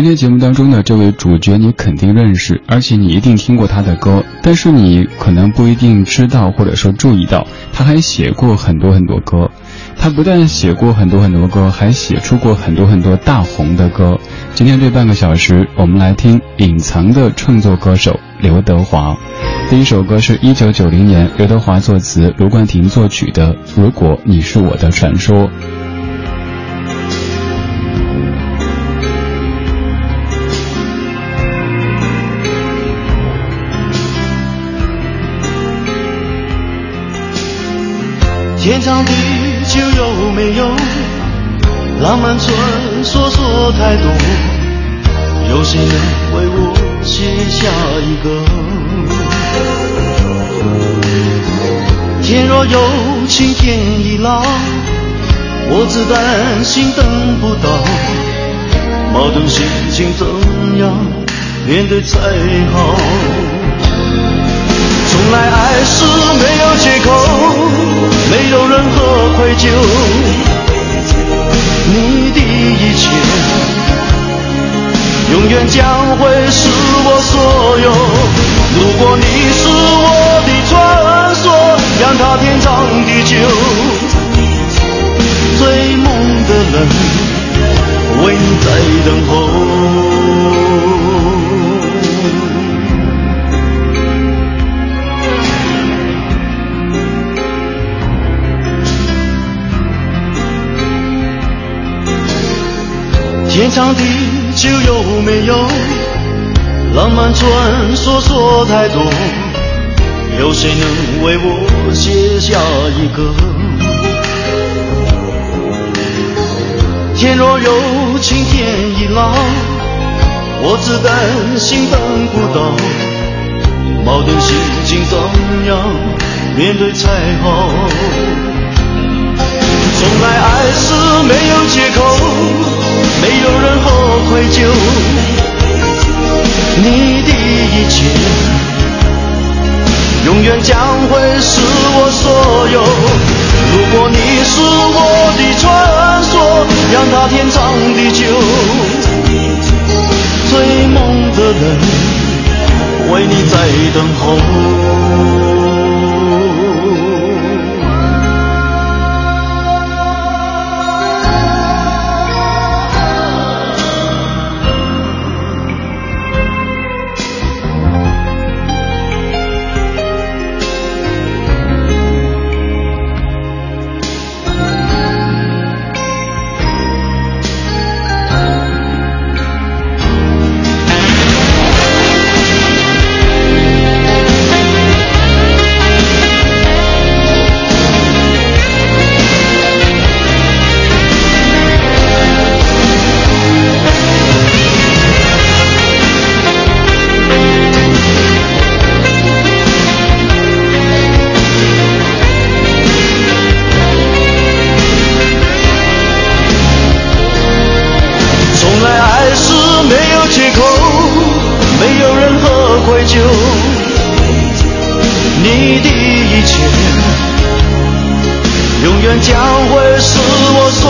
今天节目当中的这位主角你肯定认识，而且你一定听过他的歌，但是你可能不一定知道或者说注意到，他还写过很多很多歌。他不但写过很多很多歌，还写出过很多很多大红的歌。今天这半个小时，我们来听隐藏的创作歌手刘德华。第一首歌是一九九零年刘德华作词，卢冠廷作曲的《如果你是我的传说》。天长地久有没有浪漫传说说太多？有谁能为我写下一个？天若有情天亦老，我只担心等不到，矛盾心情怎样面对才好？从来爱是没有借口。没有任何愧疚，你的一切永远将会是我所有。如果你是我的传说，让它天长地久。追梦的人为你在等候。天长地久有没有浪漫传说说太多？有谁能为我写下一个？天若有情天亦老，我只担心等不到，矛盾心情怎样面对才好？从来爱是没有借口。没有任何愧疚，你的一切永远将会是我所有。如果你是我的传说，让它天长地久。追梦的人为你在等候。将会是我所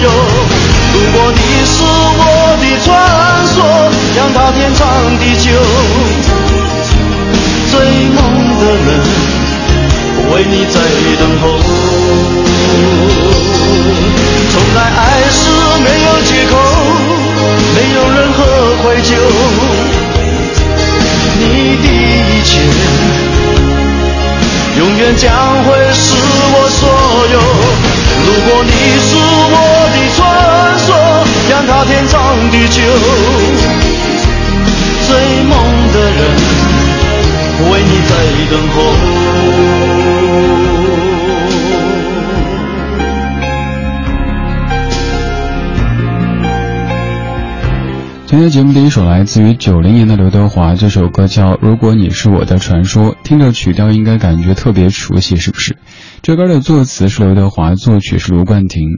有，如果你是我的传说，让它天长地久。追梦的人为你在等候，从来爱是没有借口，没有任何愧疚，你的一切。永远将会是我所有。如果你是我的传说，让它天长地久。追梦的人为你在等候。今天节目第一首来自于九零年的刘德华，这首歌叫《如果你是我的传说》，听着曲调应该感觉特别熟悉，是不是？这歌的作词是刘德华，作曲是卢冠廷。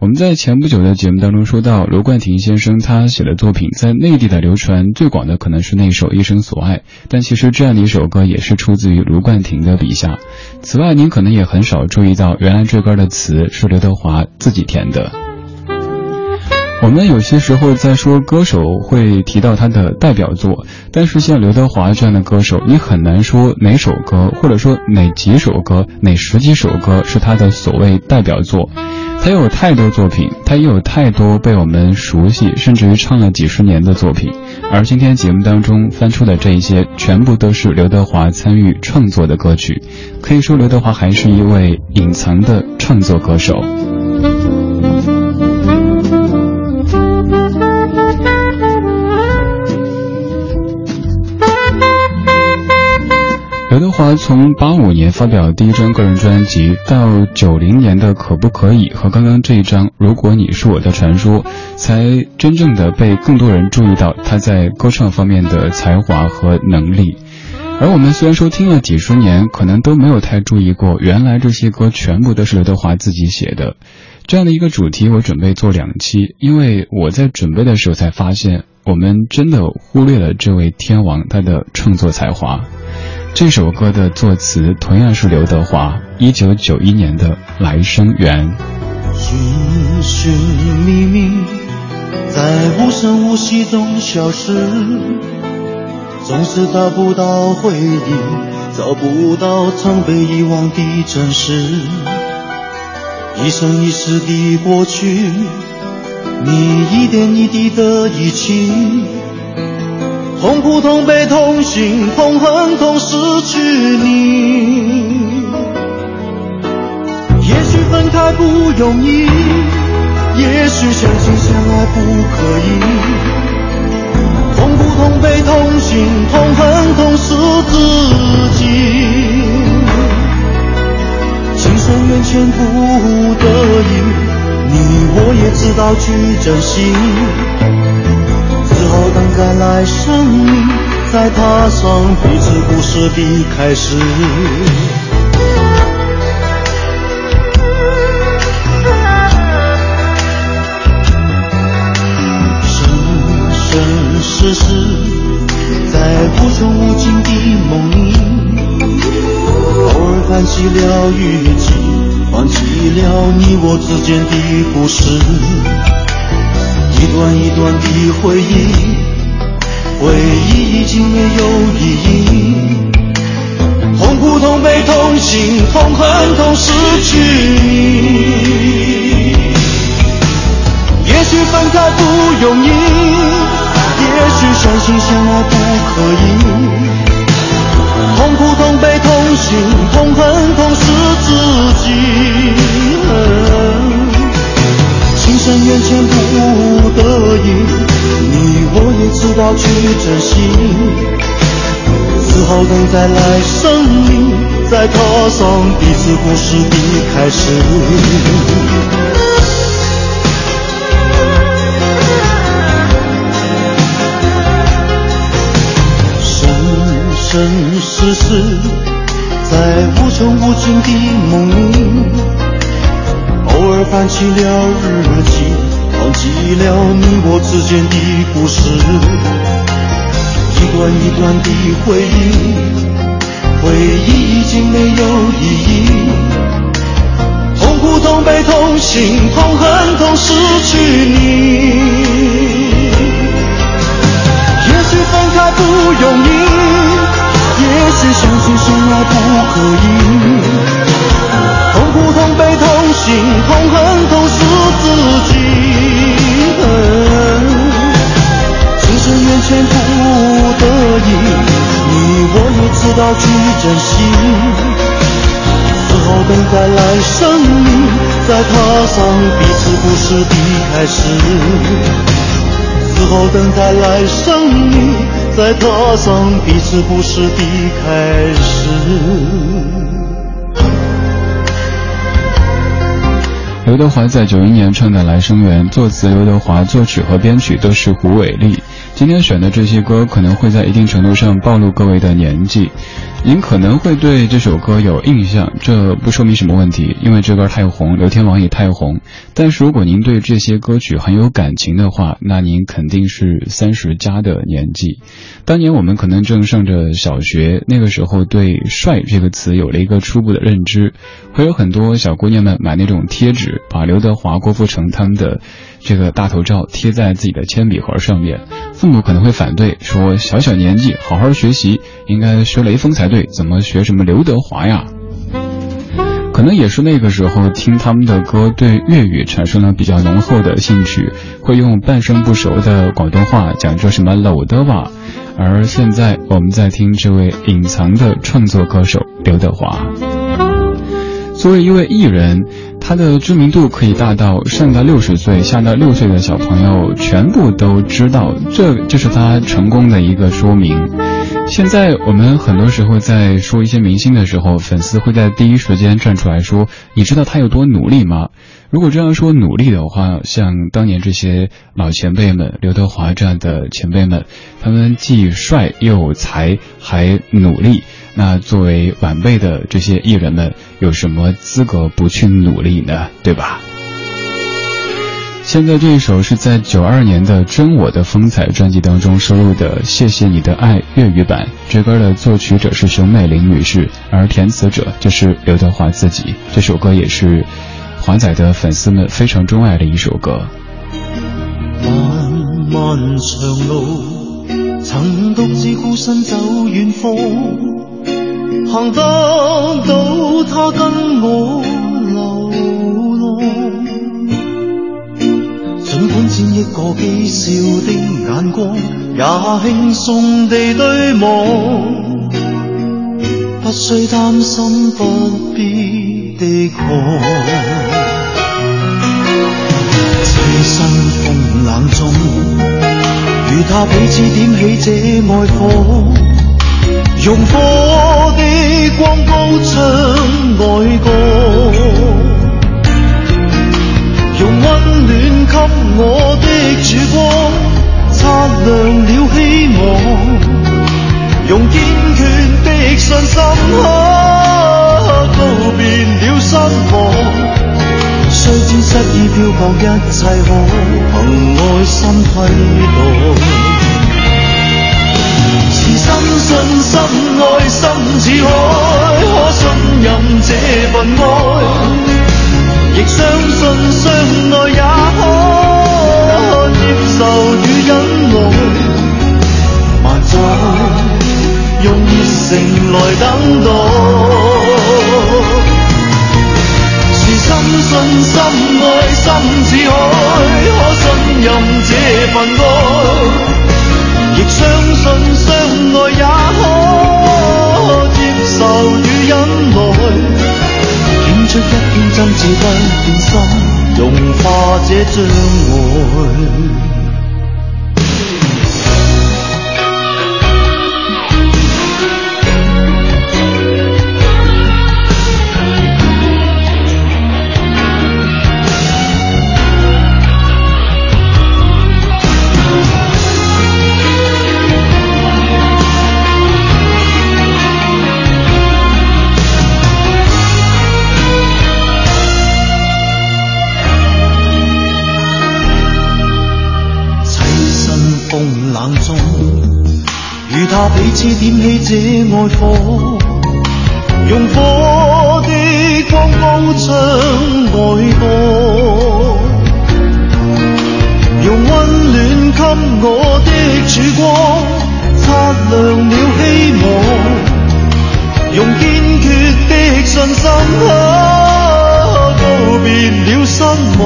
我们在前不久的节目当中说到，卢冠廷先生他写的作品在内地的流传最广的可能是那首《一生所爱》，但其实这样的一首歌也是出自于卢冠廷的笔下。此外，您可能也很少注意到，原来这歌的词是刘德华自己填的。我们有些时候在说歌手会提到他的代表作，但是像刘德华这样的歌手，你很难说哪首歌，或者说哪几首歌、哪十几首歌是他的所谓代表作。他有太多作品，他也有太多被我们熟悉，甚至于唱了几十年的作品。而今天节目当中翻出的这一些，全部都是刘德华参与创作的歌曲。可以说，刘德华还是一位隐藏的创作歌手。刘德华从八五年发表第一张个人专辑，到九零年的《可不可以》和刚刚这一张《如果你是我的传说》，才真正的被更多人注意到他在歌唱方面的才华和能力。而我们虽然说听了几十年，可能都没有太注意过，原来这些歌全部都是刘德华自己写的。这样的一个主题，我准备做两期，因为我在准备的时候才发现，我们真的忽略了这位天王他的创作才华。这首歌的作词同样是刘德华，一九九一年的《来生缘》。寻寻觅觅，在无声无息中消失，总是找不到回忆，找不到曾被遗忘的真实。一生一世的过去，你一点一滴的遗弃。痛苦、痛悲、痛心、痛恨、痛失去你。也许分开不容易，也许相亲相爱不可以。痛苦、痛悲、痛心、痛恨、痛失自己。情深缘浅不得已，你我也知道去珍惜。只好等待来生，命再踏上彼此故事的开始。生生世世，在无穷无尽的梦里，偶尔翻起了雨季，唤起了你我之间的故事。一段一段的回忆，回忆已经没有意义。痛苦、痛悲、痛心、痛恨、痛失去你。也许分开不容易，也许相亲相爱不可以。痛苦、痛悲、痛心、痛恨、痛失自己。情深缘浅不得已，你我也知道去珍惜。只好等待来生里，再踏上彼此故事的开始。生生世世，在无穷无尽的梦里。偶尔翻起了日记，忘记了你我之间的故事，一段一段的回忆，回忆已经没有意义。痛苦、痛悲、痛心、痛恨、痛失去你。也许分开不容易，也许相亲相爱不可以。痛苦、痛悲、痛心、痛恨、知道去珍惜。只好等待来生里，再踏上彼此故事的开始。只好等待来生你，再踏上彼此故事的开始。刘德华在九一年唱的《来生缘》，作词刘德华，作曲和编曲都是胡伟立。今天选的这些歌可能会在一定程度上暴露各位的年纪。您可能会对这首歌有印象，这不说明什么问题，因为这歌太红，刘天王也太红。但是如果您对这些歌曲很有感情的话，那您肯定是三十加的年纪。当年我们可能正上着小学，那个时候对“帅”这个词有了一个初步的认知，会有很多小姑娘们买那种贴纸，把刘德华、郭富城他们的这个大头照贴在自己的铅笔盒上面。父母可能会反对，说小小年纪好好学习，应该学雷锋才对。怎么学什么刘德华呀？可能也是那个时候听他们的歌，对粤语产生了比较浓厚的兴趣，会用半生不熟的广东话讲着什么老的吧。而现在我们在听这位隐藏的创作歌手刘德华。作为一位艺人，他的知名度可以大到上到六十岁、下到六岁的小朋友全部都知道，这就是他成功的一个说明。现在我们很多时候在说一些明星的时候，粉丝会在第一时间站出来说：“你知道他有多努力吗？”如果这样说努力的话，像当年这些老前辈们，刘德华这样的前辈们，他们既帅又有才，还努力。那作为晚辈的这些艺人们，有什么资格不去努力呢？对吧？现在这一首是在九二年的《真我的风采》专辑当中收录的《谢谢你的爱》粤语版。这歌的作曲者是熊美玲女士，而填词者就是刘德华自己。这首歌也是华仔的粉丝们非常钟爱的一首歌。漫漫长路，曾独自孤身走远方，行得到他跟我流浪。尽管千亿个讥笑的眼光，也轻松地对望，不需担心，不必的看。凄身风冷中，与他彼此点起这爱火，用火的光高唱爱歌。用温暖给我的曙光，擦亮了希望。用坚决的信心，告别了失望。虽知失意漂泊，一切可凭爱心替代。爱心似海，可信任这份爱。亦相信相爱也可接受与忍耐，万载用热诚来等待。是深信深爱心似海，可信任这份爱，亦相信相爱也可接受与忍耐。一片真挚，不变心，融化这障碍。点起这爱火，用火的光高唱爱歌，用温暖给我的曙光，擦亮了希望，用坚决的信心，告别了失望。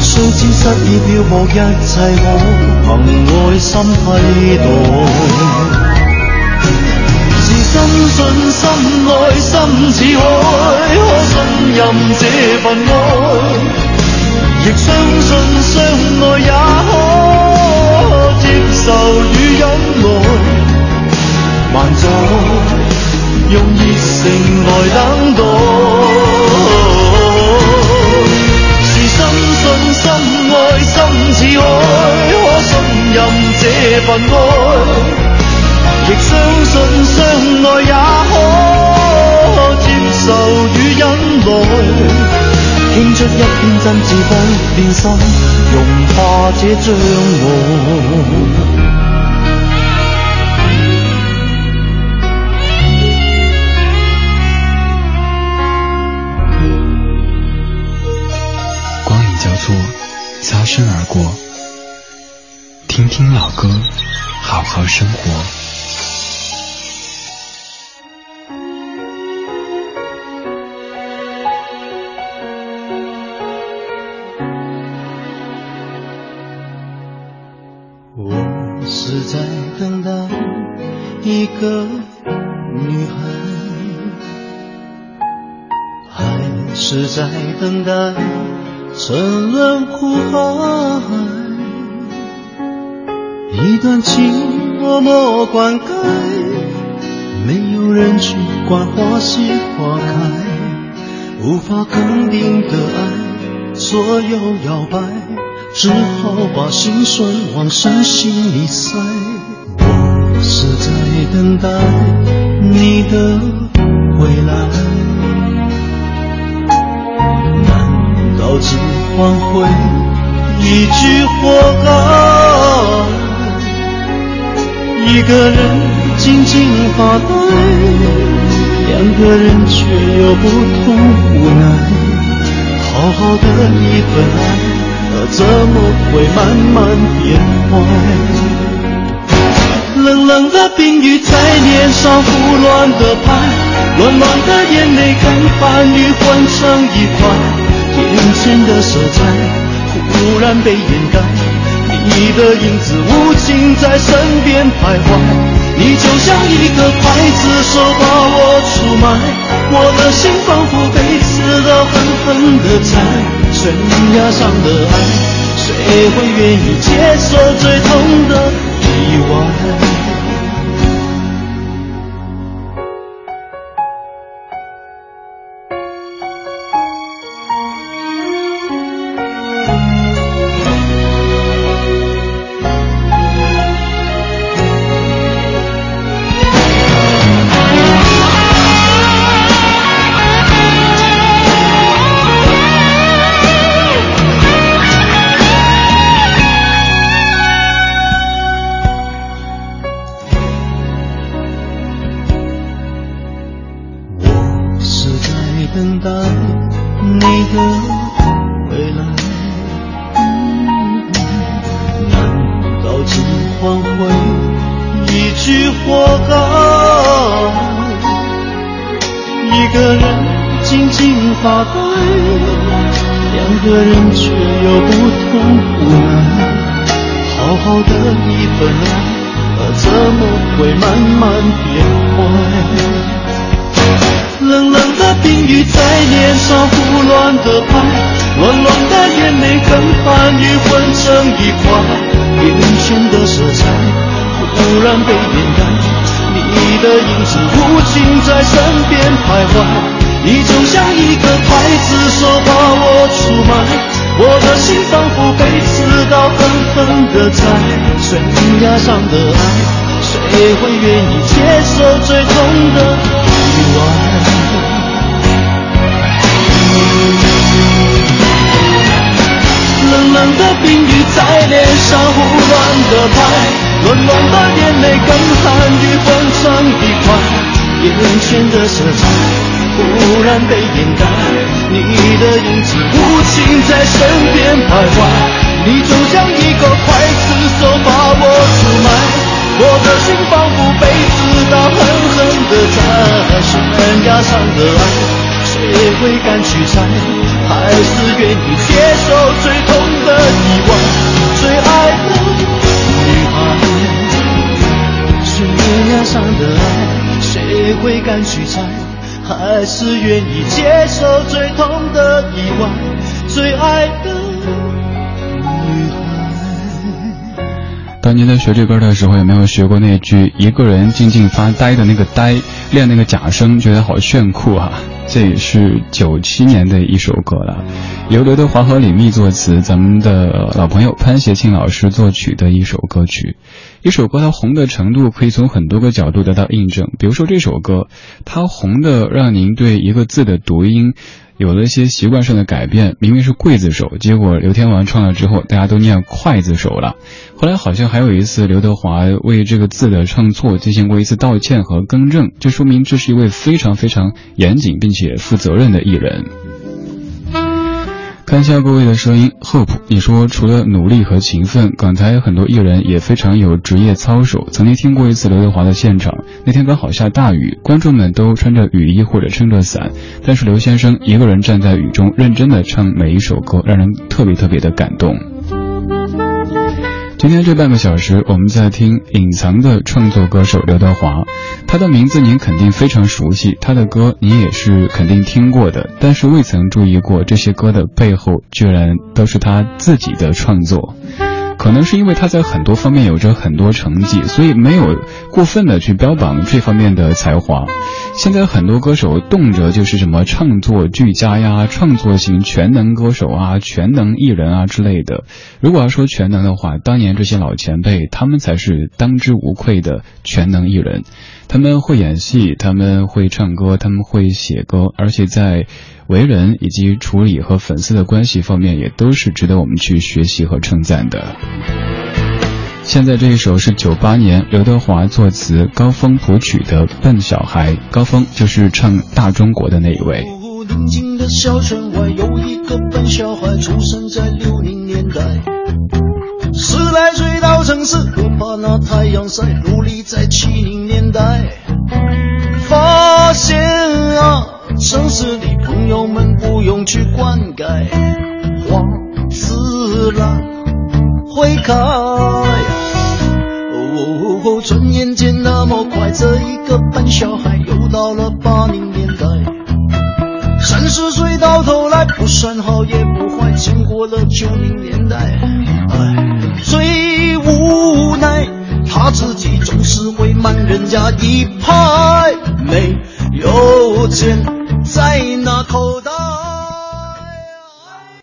虽知失意漂泊，一切可凭爱心替代。深信深爱心似海，可信任这份爱，亦相信相爱也可接受与忍耐。万载用热诚来等待。是深信深爱心似海，可信任这份爱，相信相爱也可接受与忍耐青出一片真挚不变心融化这障网光影交错擦身而过听听老歌好好生活。在等待，沉沦苦海，一段情默默灌溉，没有人去管花谢花开，无法肯定的爱左右摇摆，只好把心酸往深心里塞。我是在等待你的回来。只换回一句活该，一个人静静发呆，两个人却有不同无奈。好好的一份爱，怎么会慢慢变坏？冷冷的冰雨在脸上胡乱的拍，暖暖的眼泪跟寒雨混成一块。前的色彩忽然被掩盖，你的影子无情在身边徘徊，你就像一个刽子手把我出卖，我的心仿佛被刺刀狠狠地宰，悬崖上的爱，谁会愿意接受最痛的意外？慢慢变坏，冷冷的冰雨在脸上胡乱的拍，乱乱的眼泪跟寒雨混成一块，眼前的色彩忽然被掩盖，你的影子无情在身边徘徊，你就像一个刽子手把我出卖，我的心仿佛被刺刀狠狠的宰，悬崖上的爱。也会愿意接受最痛的意外？冷冷的冰雨在脸上胡乱的拍，暖暖的眼泪跟寒雨混成一块，眼前的色彩忽然被掩盖，你的影子无情在身边徘徊，你就像一个刽子手把我出卖。我的心仿佛被刺刀狠狠地扎，悬崖上的爱，谁会敢去猜？还是愿意接受最痛的意外？最爱的女孩，悬崖上的爱，谁会敢去猜？还是愿意接受最痛的意外？最爱的。您在学这歌的时候，有没有学过那句“一个人静静发呆”的那个“呆”，练那个假声，觉得好炫酷啊！这也是九七年的一首歌了，刘德华和李密作词，咱们的老朋友潘协庆老师作曲的一首歌曲。一首歌它红的程度可以从很多个角度得到印证，比如说这首歌，它红的让您对一个字的读音有了一些习惯上的改变，明明是刽子手，结果刘天王唱了之后，大家都念筷子手了。后来好像还有一次，刘德华为这个字的唱错进行过一次道歉和更正，就说明这是一位非常非常严谨并且负责任的艺人。看一下各位的声音，Hope，你说除了努力和勤奋，港台很多艺人也非常有职业操守。曾经听过一次刘德华的现场，那天刚好下大雨，观众们都穿着雨衣或者撑着伞，但是刘先生一个人站在雨中，认真的唱每一首歌，让人特别特别的感动。今天这半个小时，我们在听隐藏的创作歌手刘德华，他的名字您肯定非常熟悉，他的歌你也是肯定听过的，但是未曾注意过这些歌的背后，居然都是他自己的创作。可能是因为他在很多方面有着很多成绩，所以没有过分的去标榜这方面的才华。现在很多歌手动辄就是什么创作俱佳呀、创作型全能歌手啊、全能艺人啊之类的。如果要说全能的话，当年这些老前辈他们才是当之无愧的全能艺人。他们会演戏，他们会唱歌，他们会写歌，而且在。为人以及处理和粉丝的关系方面，也都是值得我们去学习和称赞的。现在这一首是九八年刘德华作词、高峰谱曲的《笨小孩》，高峰就是唱《大中国》的那一位。宁静的小村外有一个笨小孩，出生在六零年代，十来岁到城市，不怕那太阳晒，努力在七零年代发现啊。城市里朋友们不用去灌溉，花自然会开。转眼间那么快，这一个笨小孩又到了八零年代。三十岁到头来不算好也不坏，经过了九零年代。唉，最无奈他自己总是会慢人家一拍，没有钱。在那口袋。